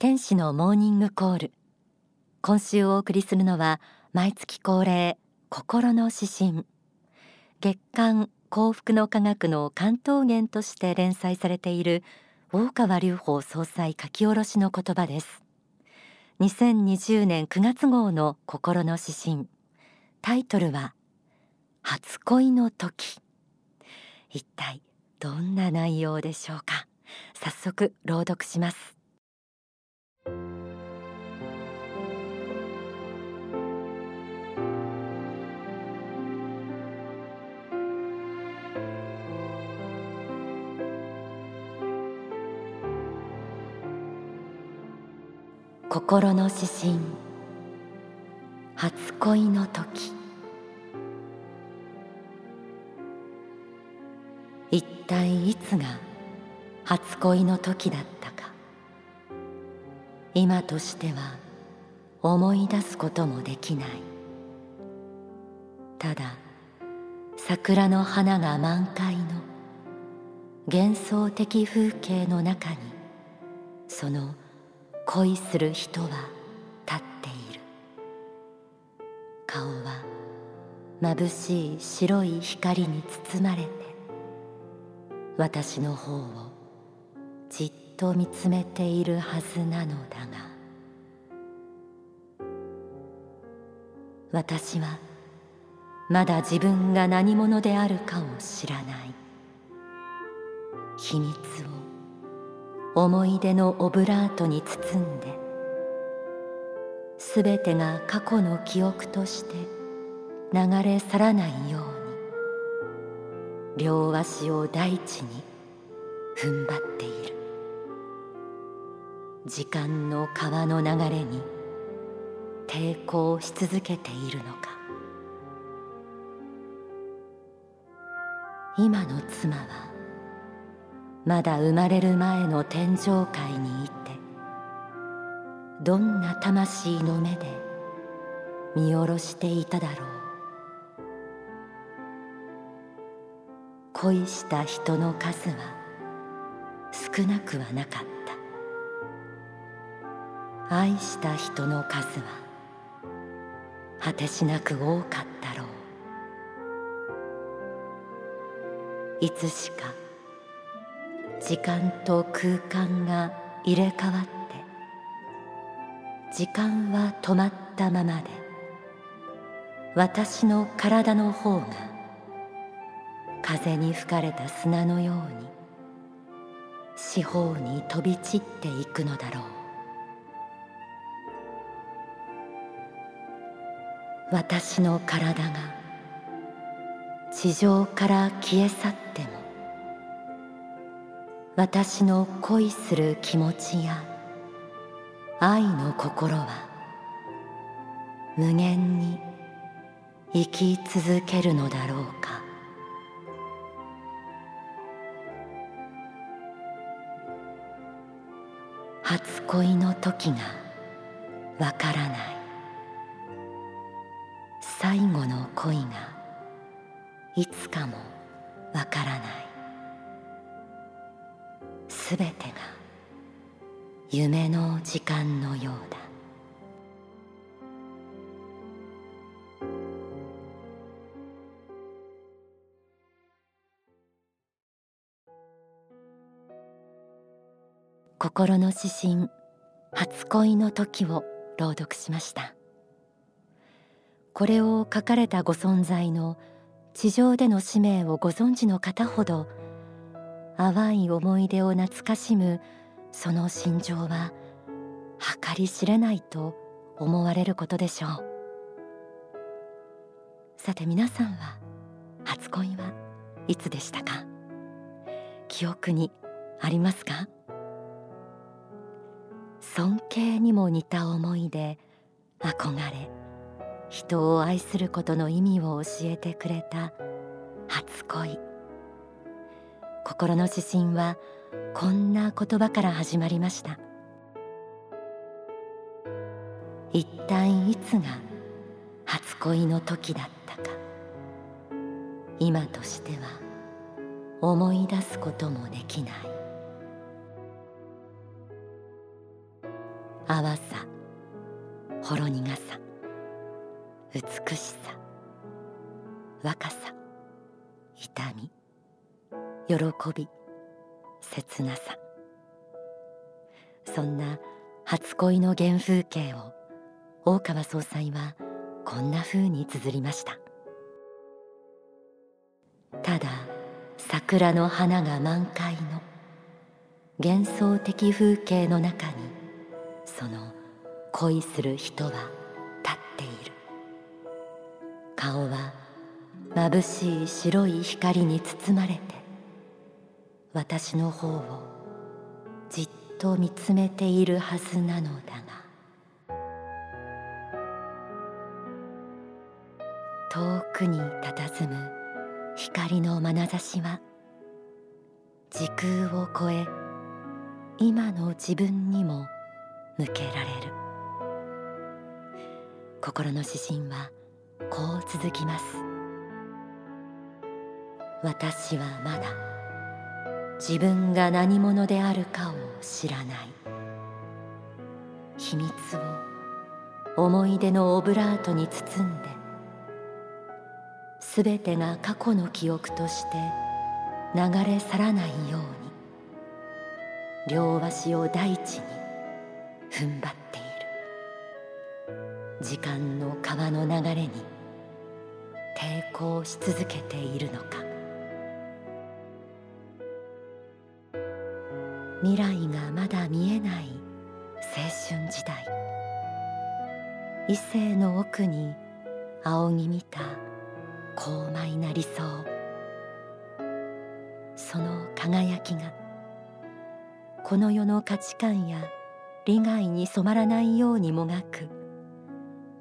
天使のモーニングコール。今週お送りするのは毎月恒例心の指針。月刊幸福の科学の関東源として連載されている大川隆法総裁書き下ろしの言葉です。2020年9月号の心の指針。タイトルは初恋の時。一体どんな内容でしょうか。早速朗読します。心の指針。初恋の時。一体いつが初恋の時だった今としては思い出すこともできない。ただ桜の花が満開の幻想的風景の中にその恋する人は立っている。顔は眩しい白い光に包まれて私の方をじっとと見つめているはずなのだが私はまだ自分が何者であるかを知らない。秘密を思い出のオブラートに包んですべてが過去の記憶として流れ去らないように両足を大地に踏ん張っている。時間の川の流れに抵抗し続けているのか。今の妻はまだ生まれる前の天上界にいてどんな魂の目で見下ろしていただろう。恋した人の数は少なくはなかった。愛した人の数は果てしなく多かったろう。いつしか時間と空間が入れ替わって時間は止まったままで私の体の方が風に吹かれた砂のように四方に飛び散っていくのだろう。私の体が地上から消え去っても私の恋する気持ちや愛の心は無限に生き続けるのだろうか。初恋の時がわからない。最後の恋がいつかもわからない。すべてが夢の時間のようだ。心の指針初恋の時を朗読しました。これを書かれたご存在の地上での使命をご存知の方ほど淡い思い出を懐かしむその心情は計り知れないと思われることでしょう。さて皆さんは初恋はいつでしたか？記憶にありますか？尊敬にも似た思いで憧れ人を愛することの意味を教えてくれた初恋。心の指針はこんな言葉から始まりました。一体いつが初恋の時だったか。今としては思い出すこともできない。淡さほろ苦さ。美しさ若さ痛み喜び切なさ。そんな初恋の原風景を大川総裁はこんな風に綴りました。ただ桜の花が満開の幻想的風景の中にその恋する人は顔は眩しい白い光に包まれて私の方をじっと見つめているはずなのだが遠くに佇む光の眼差しは時空を超え今の自分にも向けられる。心の指針はこう続きます。私はまだ自分が何者であるかを知らない。秘密を思い出のオブラートに包んですべてが過去の記憶として流れ去らないように両足を大地に踏ん張っている。時間の川の流れに抵抗し続けているのか。未来がまだ見えない青春時代。異性の奥に仰ぎ見た高邁な理想。その輝きがこの世の価値観や利害に染まらないようにもがく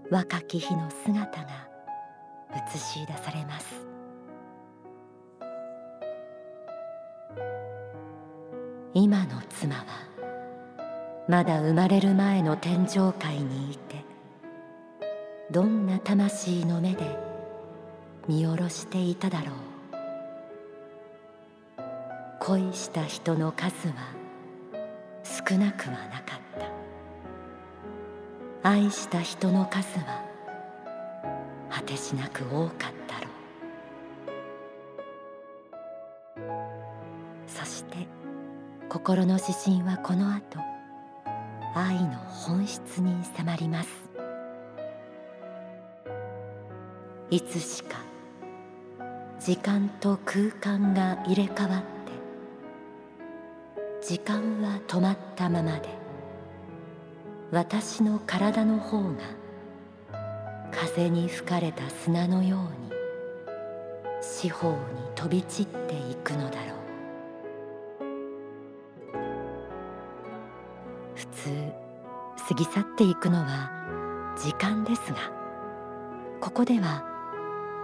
若き日の姿が映し出されます。今の妻はまだ生まれる前の天上界にいてどんな魂の目で見下ろしていただろう。恋した人の数は少なくはなかった。愛した人の数は果てしなく多かったろう。そして心の指針はこの後愛の本質に迫ります。いつしか時間と空間が入れ替わって時間は止まったままで私の体の方が風に吹かれた砂のように四方に飛び散っていくのだろう。普通過ぎ去っていくのは時間ですがここでは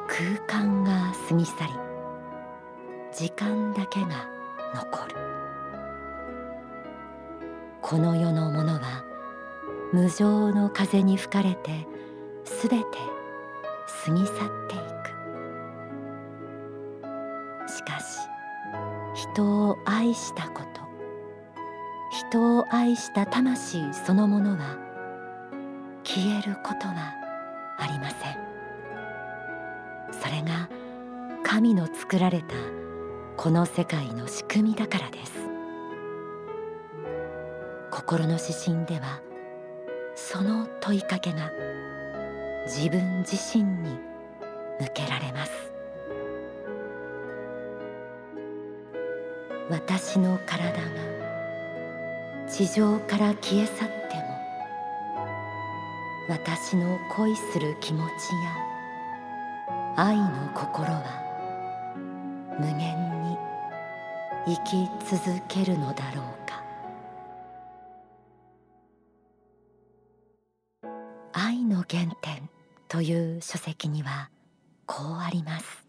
空間が過ぎ去り時間だけが残る。この世のものは無常の風に吹かれてすべて過ぎ去っていく。しかし人を愛したこと人を愛した魂そのものは消えることはありません。それが神の作られたこの世界の仕組みだからです。心の指針ではその問いかけが自分自身に向けられます。私の体が地上から消え去っても私の恋する気持ちや愛の心は無限に生き続けるのだろう原点という書籍にはこうあります。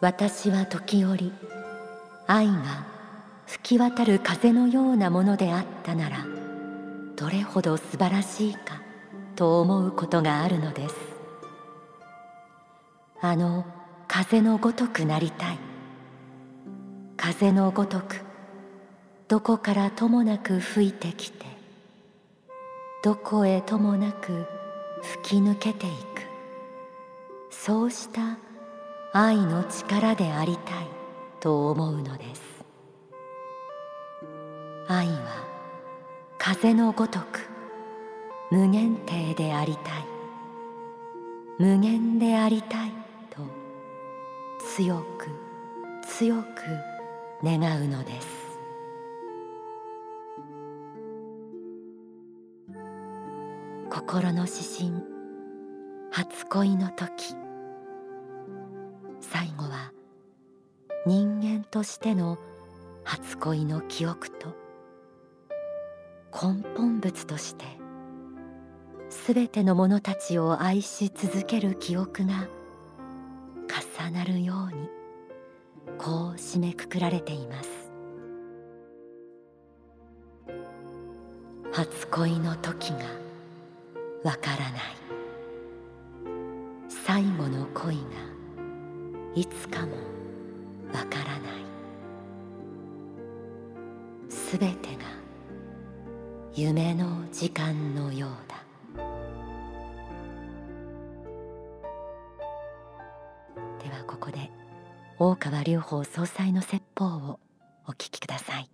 私は時折愛が吹き渡る風のようなものであったならどれほど素晴らしいかと思うことがあるのです。あの風のごとくなりたい。風のごとくどこからともなく吹いてきてどこへともなく吹き抜けていく。そうした愛の力でありたいと思うのです。愛は風のごとく無限定でありたい。無限でありたい。強く強く願うのです。心の指針初恋の時。最後は人間としての初恋の記憶と根本物としてすべての者たちを愛し続ける記憶が重なるようにこう締めくくられています。初恋の時がわからない。最後の恋がいつかもわからない。すべてが夢の時間のようだ大川隆法総裁の説法をお聞きください。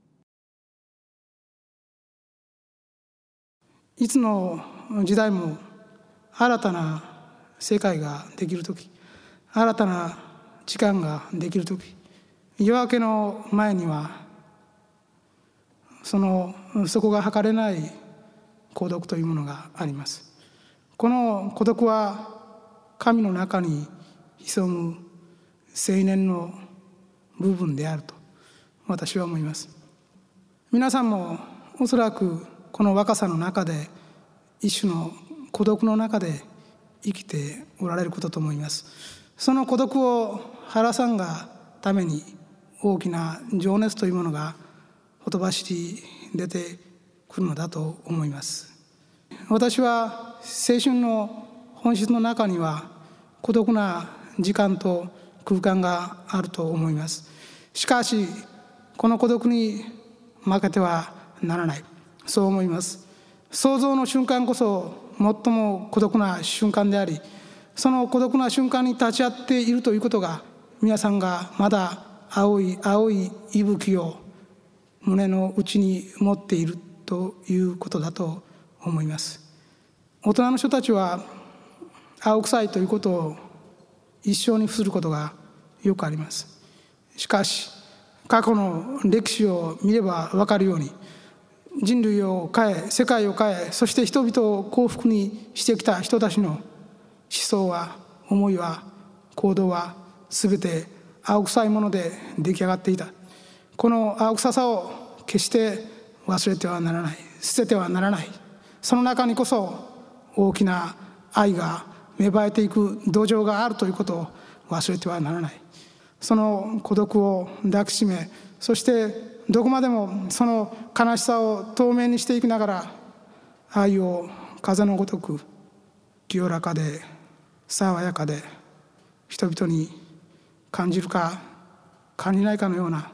いつの時代も新たな世界ができる時新たな時間ができる時夜明けの前にはその底が測れない孤独というものがあります。この孤独は神の中に潜む青年の部分であると私は思います。皆さんもおそらくこの若さの中で一種の孤独の中で生きておられることと思います。その孤独を晴らさんがために大きな情熱というものがほとばしり出てくるのだと思います。私は青春の本質の中には孤独な時間と空間があると思います。しかしこの孤独に負けてはならない。そう思います。想像の瞬間こそ最も孤独な瞬間でありその孤独な瞬間に立ち会っているということが皆さんがまだ青い青い息吹を胸の内に持っているということだと思います。大人の人たちは青臭いということを一生にすることがよくあります。しかし過去の歴史を見れば分かるように人類を変え世界を変えそして人々を幸福にしてきた人たちの思想は思いは行動は全て青臭いもので出来上がっていた。この青臭さを決して忘れてはならない捨ててはならない。その中にこそ大きな愛が芽生えていく土壌があるということを忘れてはならない。その孤独を抱きしめそしてどこまでもその悲しさを透明にしていきながら愛を風のごとく清らかで爽やかで人々に感じるか感じないかのような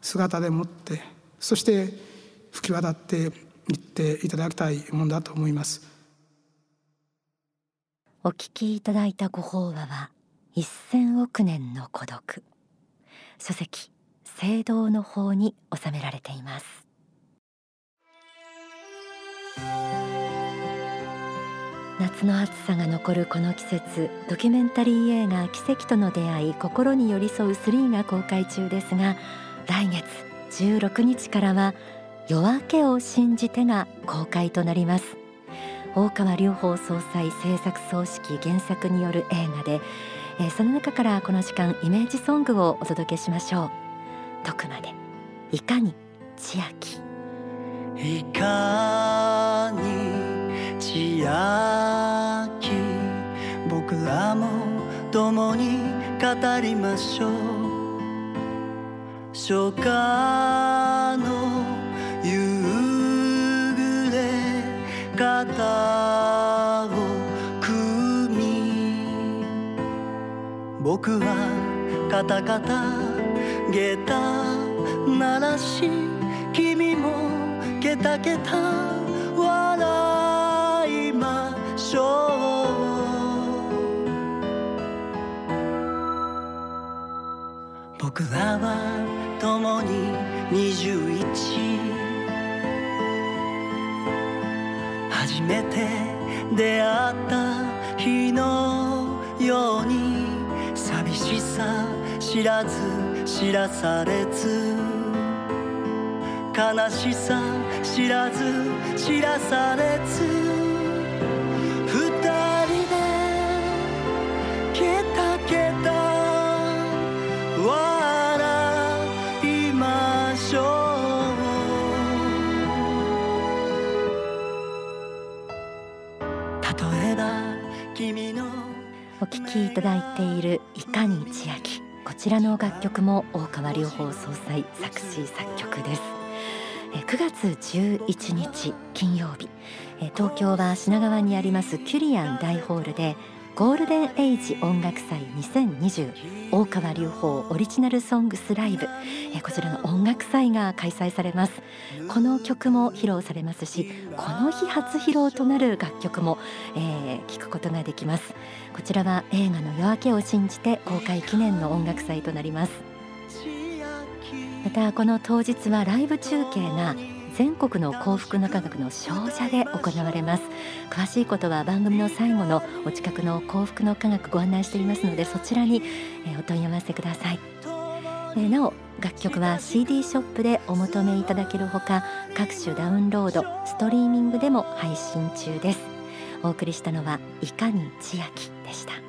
姿でもってそして吹き渡っていっていただきたいものだと思います。お聞きいただいたご法話は一千億年の孤独。書籍聖堂の方に収められています。夏の暑さが残るこの季節ドキュメンタリー映画奇跡との出会い心に寄り添う3が公開中ですが来月16日からは夜明けを信じてが公開となります。大川隆法総裁制作総指揮原作による映画で、えー、その中からこの時間イメージソングをお届けしましょう。徳までいかに千秋？いかに千秋？僕らも共に語りましょう。初夏の方を組み僕はカタカタ下駄鳴らし君もケタケタ笑いましょう。僕らは共に21初めて出会った日のように寂しさ知らず知らされず悲しさ知らず知らされず。お聴きいただいているいかに千秋。こちらの楽曲も大川隆法総裁作詞作曲です。え9月11日金曜日。え東京は品川にありますキュリアン大ホールでゴールデンエイジ音楽祭2020大川隆法オリジナルソングスライブ。こちらの音楽祭が開催されます。この曲も披露されますしこの日初披露となる楽曲も、えー、聞くことができます。こちらは映画の夜明けを信じて公開記念の音楽祭となります。またこの当日はライブ中継が全国の幸福の科学の商社で行われます。詳しいことは番組の最後のお近くの幸福の科学ご案内していますのでそちらにお問い合わせください。なお楽曲は CD ショップでお求めいただけるほか各種ダウンロードストリーミングでも配信中です。お送りしたのはいかに千秋でした。